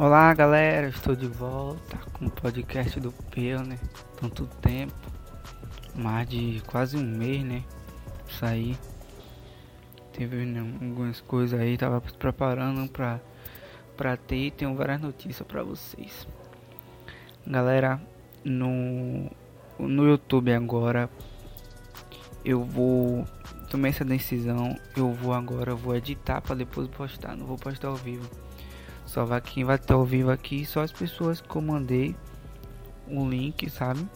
Olá galera, estou de volta com o podcast do Peu, né? Tanto tempo, mais de quase um mês, né? Saí, teve né, algumas coisas aí, tava preparando pra, pra ter e tenho várias notícias pra vocês. Galera, no, no YouTube agora eu vou tomei essa decisão, eu vou agora, eu vou editar para depois postar, não vou postar ao vivo só vai quem vai estar ao vivo aqui, só as pessoas que eu mandei o link, sabe?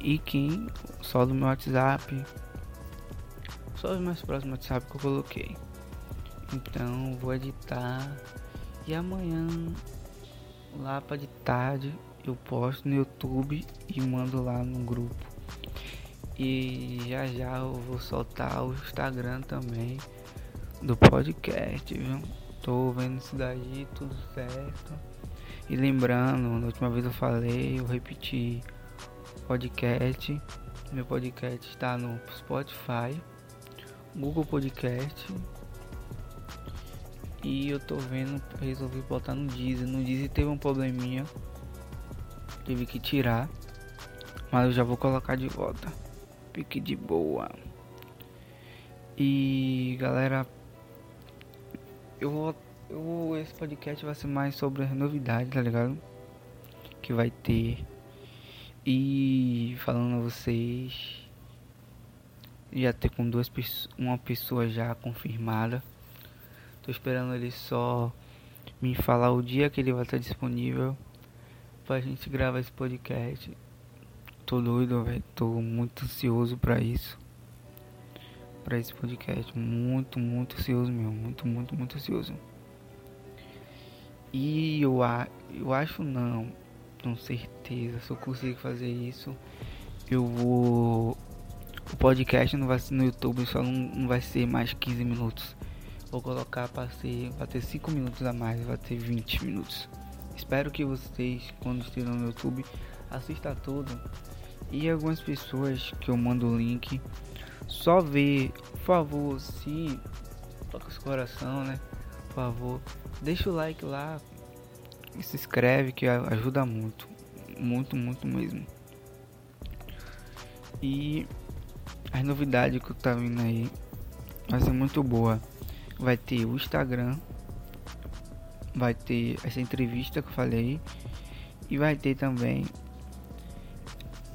E quem só do meu WhatsApp. Só os mais próximos WhatsApp que eu coloquei. Então vou editar e amanhã lá para de tarde eu posto no YouTube e mando lá no grupo. E já já eu vou soltar o Instagram também do podcast, viu? Tô vendo isso daí, tudo certo. E lembrando, na última vez eu falei, eu repeti podcast. Meu podcast está no Spotify, Google Podcast. E eu tô vendo, resolvi botar no Deezer. No Deezer teve um probleminha. Tive que tirar. Mas eu já vou colocar de volta. Fique de boa. E galera, eu vou. Eu, esse podcast vai ser mais sobre as novidades, tá ligado? Que vai ter. E falando a vocês. Já ter com duas uma pessoa já confirmada. Tô esperando ele só me falar o dia que ele vai estar disponível pra gente gravar esse podcast. Tô doido, velho. Tô muito ansioso pra isso para esse podcast. Muito, muito ansioso mesmo. Muito, muito, muito ansioso. E eu, a, eu acho não, com certeza, se eu consigo fazer isso, eu vou. O podcast não vai ser no YouTube, só não, não vai ser mais 15 minutos. Vou colocar para ser, vai ter 5 minutos a mais, vai ter 20 minutos. Espero que vocês, quando estejam no YouTube, assistam tudo. E algumas pessoas que eu mando o link só ver, por favor, se toca os coração, né? Por favor, deixa o like lá e se inscreve que ajuda muito, muito, muito mesmo. E as novidades que tá vindo aí vai ser muito boa. Vai ter o Instagram, vai ter essa entrevista que eu falei e vai ter também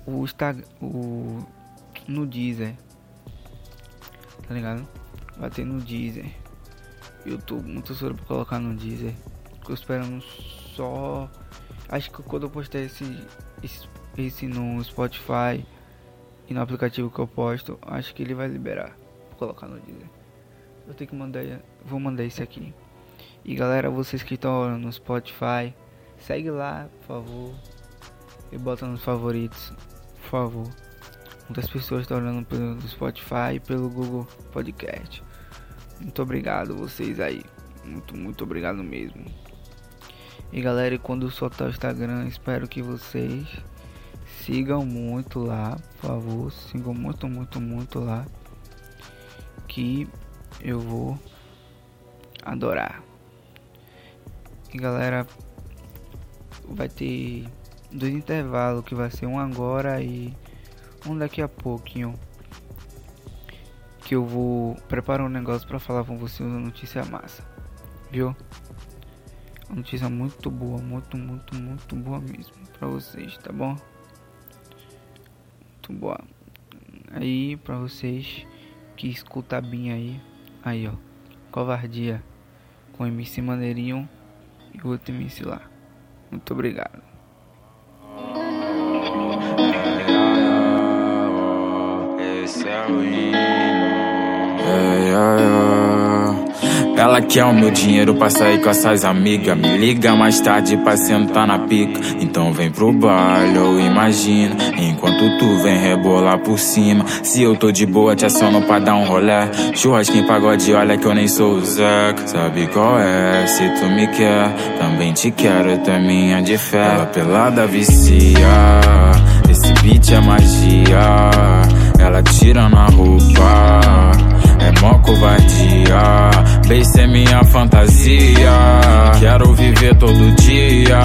o Instagram, o no Deezer tá ligado? Bater no Deezer. Eu tô muito ansioso pra colocar no Deezer. Tô esperando só. Acho que quando eu postar esse, esse, esse no Spotify e no aplicativo que eu posto, acho que ele vai liberar pra colocar no Deezer. Eu tenho que mandar. Vou mandar esse aqui. E galera, vocês que estão no Spotify, segue lá, por favor. E bota nos favoritos, por favor. Muitas pessoas estão olhando pelo Spotify e pelo Google Podcast. Muito obrigado vocês aí. Muito, muito obrigado mesmo. E galera, quando soltar o Instagram, espero que vocês sigam muito lá, por favor. Sigam muito, muito, muito lá. Que eu vou adorar. E galera, vai ter dois intervalos que vai ser um agora e um daqui a pouquinho que eu vou preparar um negócio para falar com vocês uma notícia massa, viu? Uma notícia muito boa, muito, muito, muito boa mesmo para vocês, tá bom? Muito boa. Aí para vocês que escuta bem aí, aí ó, covardia com MC Maneirinho e outro MC lá. Muito obrigado. Ela quer o meu dinheiro pra sair com essas amigas. Me liga mais tarde pra sentar na pica. Então vem pro baile, ou imagina. Enquanto tu vem rebolar por cima. Se eu tô de boa, te aciono pra dar um rolé. Churrasquinho pagode, olha que eu nem sou o Zeca. Sabe qual é? Se tu me quer, também te quero, tu é minha de fé. Ela pelada vicia. Esse beat é magia. Ela tira na roupa. É mó covardia Cabeça é minha fantasia. Quero viver todo dia.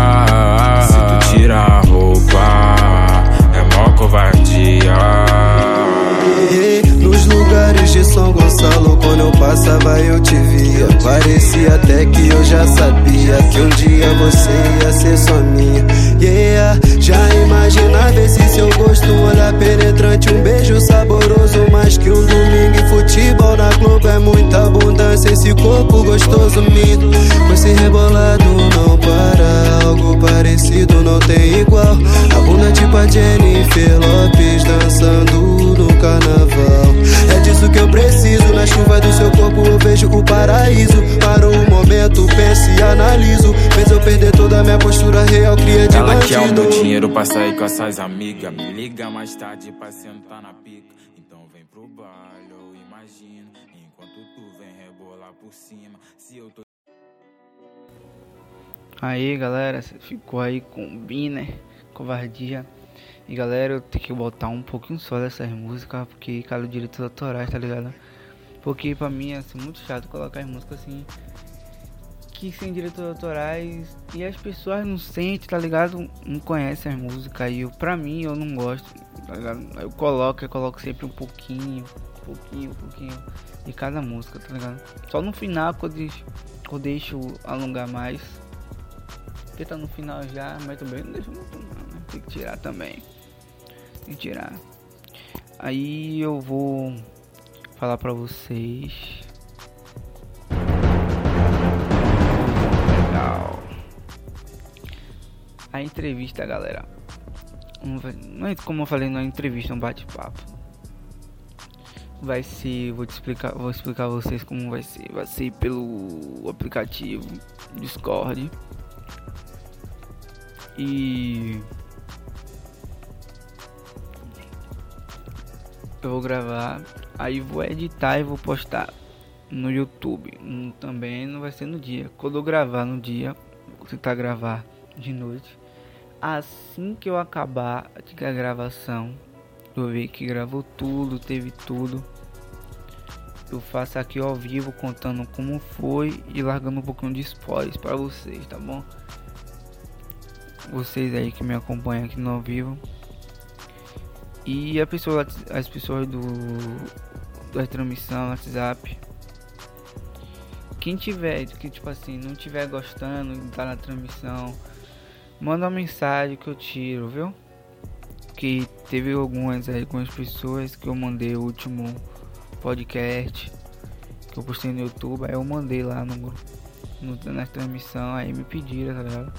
Quer o meu dinheiro pra sair com essas amigas. Me liga mais tarde pra sentar na pica. Então vem pro baile, eu imagino. Enquanto tu vem rebolar por cima. Se eu tô. Aí galera, cê ficou aí com Biner, covardia. E galera, eu tenho que botar um pouquinho só dessas músicas, porque cada direitos autorais, tá ligado? Porque pra mim é assim, muito chato colocar as músicas assim, que sem direitos autorais e as pessoas não sentem, tá ligado? Não conhecem as músicas. E pra mim, eu não gosto, tá ligado? Eu coloco, eu coloco sempre um pouquinho, um pouquinho, um pouquinho de cada música, tá ligado? Só no final que eu deixo, eu deixo alongar mais. Porque tá no final já, mas também não deixa muito não, né? Tem que tirar também. Tem que tirar. Aí eu vou falar pra vocês. Entrevista, galera. É como eu falei, é entrevista, um bate-papo. Vai ser, vou te explicar, vou explicar a vocês como vai ser. Vai ser pelo aplicativo Discord. E eu vou gravar, aí vou editar e vou postar no YouTube. Também não vai ser no dia. Quando eu gravar no dia, vou tentar gravar de noite. Assim que eu acabar a gravação, eu ver que gravou tudo, teve tudo. Eu faço aqui ao vivo contando como foi e largando um pouquinho de spoilers para vocês, tá bom? vocês aí que me acompanham aqui no ao vivo. E a pessoa, as pessoas do da transmissão, WhatsApp. Quem tiver, que tipo assim, não tiver gostando de estar na transmissão, manda uma mensagem que eu tiro, viu? Que teve algumas aí, algumas pessoas que eu mandei o último podcast que eu postei no YouTube, aí eu mandei lá no, no na transmissão, aí me pediram, tá ligado?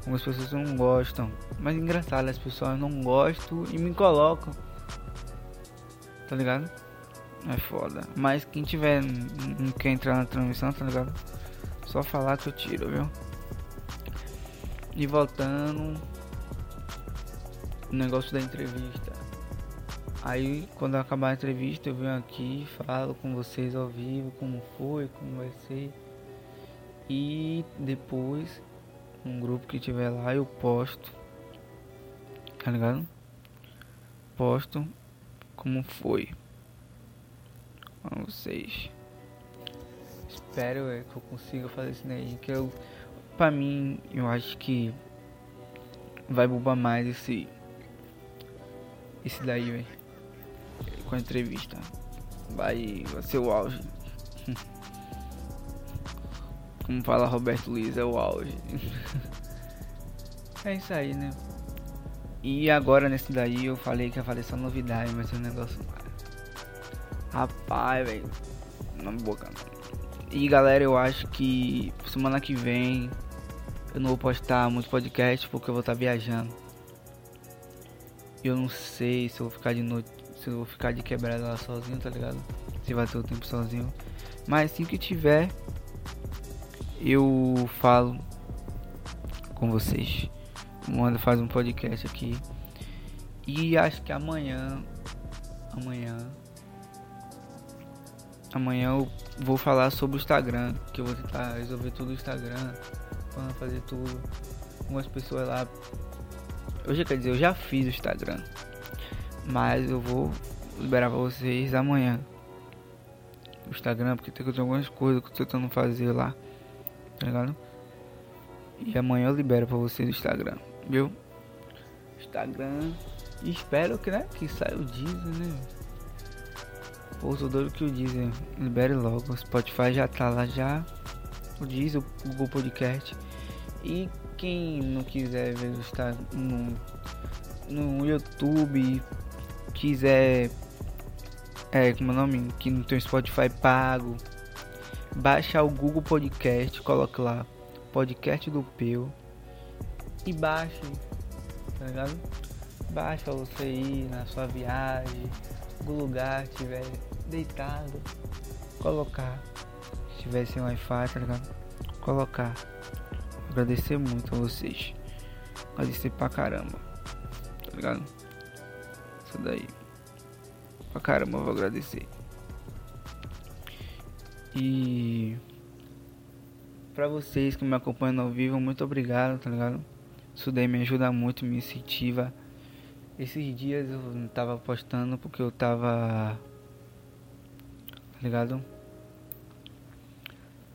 Algumas pessoas não gostam. Mas engraçado, as pessoas não gostam e me colocam. Tá ligado? É foda. Mas quem tiver não quer entrar na transmissão, tá ligado? Só falar que eu tiro, viu? E voltando. O negócio da entrevista. Aí quando acabar a entrevista eu venho aqui, falo com vocês ao vivo como foi, como vai ser. E depois um grupo que tiver lá eu posto tá ligado posto como foi pra vocês espero é, que eu consiga fazer isso daí que eu pra mim eu acho que vai bombar mais esse esse daí velho com a entrevista vai, vai ser o auge como fala Roberto Luiz, é o auge. é isso aí, né? E agora nesse daí eu falei que ia fazer só novidade, mas é um negócio. Rapaz, velho. Na boca. E galera, eu acho que semana que vem eu não vou postar muito podcast porque eu vou estar viajando. Eu não sei se eu vou ficar de noite, se eu vou ficar de quebrada lá sozinho, tá ligado? Se vai ter o tempo sozinho. Mas assim que tiver, eu falo com vocês. Manda faz um podcast aqui. E acho que amanhã. Amanhã. Amanhã eu vou falar sobre o Instagram. Que eu vou tentar resolver tudo o Instagram. Quando fazer tudo. Algumas pessoas lá. Já quer dizer, eu já fiz o Instagram. Mas eu vou liberar pra vocês amanhã. o Instagram, porque tem algumas coisas que eu tô tentando fazer lá, tá ligado? E amanhã eu libero pra vocês o Instagram, viu? Instagram. E espero que, né, que saia o Deezer, né? Pô, tô doido que o Deezer libere logo. O Spotify já tá lá já. O Deezer, o Google Podcast. E quem não quiser ver está no, no YouTube, quiser é, como é o nome, que não tem Spotify pago, baixa o Google Podcast, coloque lá podcast do Peu e baixe, tá ligado? Baixa você ir na sua viagem, algum lugar que estiver deitado, colocar. Se tiver sem Wi-Fi, tá ligado? Colocar. Agradecer muito a vocês. Agradecer pra caramba. Tá ligado? Isso daí. Pra caramba eu vou agradecer. E pra vocês que me acompanham ao vivo, muito obrigado, tá ligado? Isso daí me ajuda muito, me incentiva. Esses dias eu não tava postando porque eu tava. Tá ligado?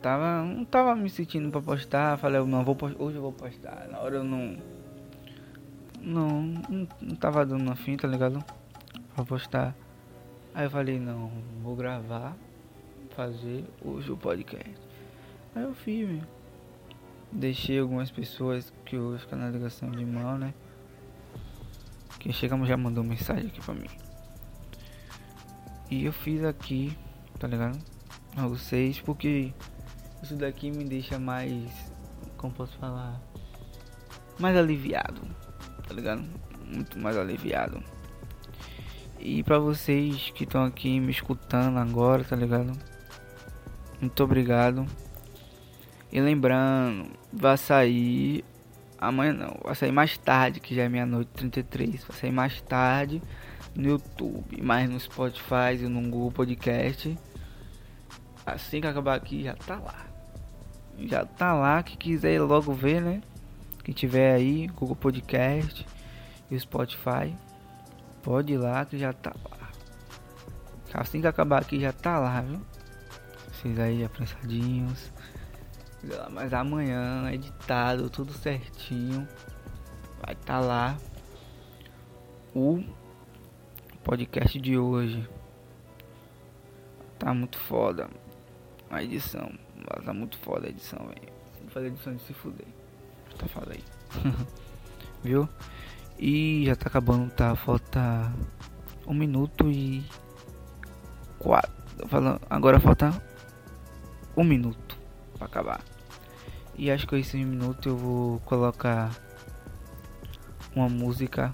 Tava, não tava me sentindo pra postar. Falei, não, vou postar, hoje eu vou postar. Na hora eu não. Não, não, tava dando fim, tá ligado? Pra postar. Aí eu falei, não, vou gravar, fazer hoje o podcast. Aí eu fiz, meu. Deixei algumas pessoas que hoje ficam na ligação de mão, né? Que chegamos já mandou mensagem aqui pra mim. E eu fiz aqui, tá ligado? A vocês, porque isso daqui me deixa mais. Como posso falar? Mais aliviado, tá ligado? Muito mais aliviado. E pra vocês que estão aqui me escutando agora, tá ligado? Muito obrigado. E lembrando, vai sair amanhã não, vai sair mais tarde, que já é meia-noite 33. Vai sair mais tarde no YouTube, mais no Spotify e no Google Podcast. Assim que acabar aqui já tá lá já tá lá. Que quiser logo ver, né? Quem tiver aí, Google Podcast e o Spotify, pode ir lá que já tá lá. Assim que acabar aqui já tá lá, viu? Vocês aí apressadinhos. Mas amanhã, editado, tudo certinho. Vai tá lá o podcast de hoje. Tá muito foda a edição. Tá muito foda a edição, velho. Fazer edição de se fuder. Tá foda aí. Viu? E já tá acabando, tá? Falta um minuto e quatro. Falando, agora falta um minuto para acabar. E acho que esse minuto eu vou colocar uma música.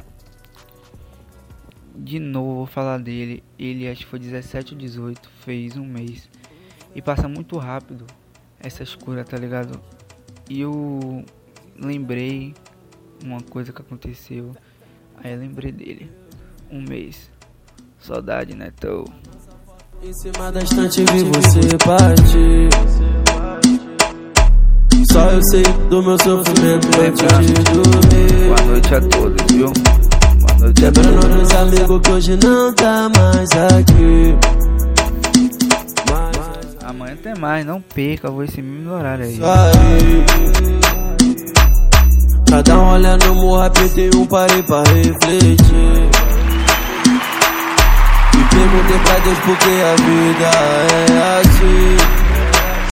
De novo, vou falar dele. Ele acho que foi 17 ou 18, fez um mês. E passa muito rápido essa escura, tá ligado? E eu lembrei uma coisa que aconteceu. Aí eu lembrei dele. Um mês. Saudade, né, tô? Em cima da estante vi você partir. Só eu sei do meu sofrimento antes de dormir. Boa noite a todos, viu? Boa noite a todos. Lembrando dos amigos que hoje não tá mais aqui. Amanhã tem mais, não perca, vou esse mesmo horário aí. Cada um olha no apertei um parei pra refletir. E perguntei pra Deus porque a vida é assim.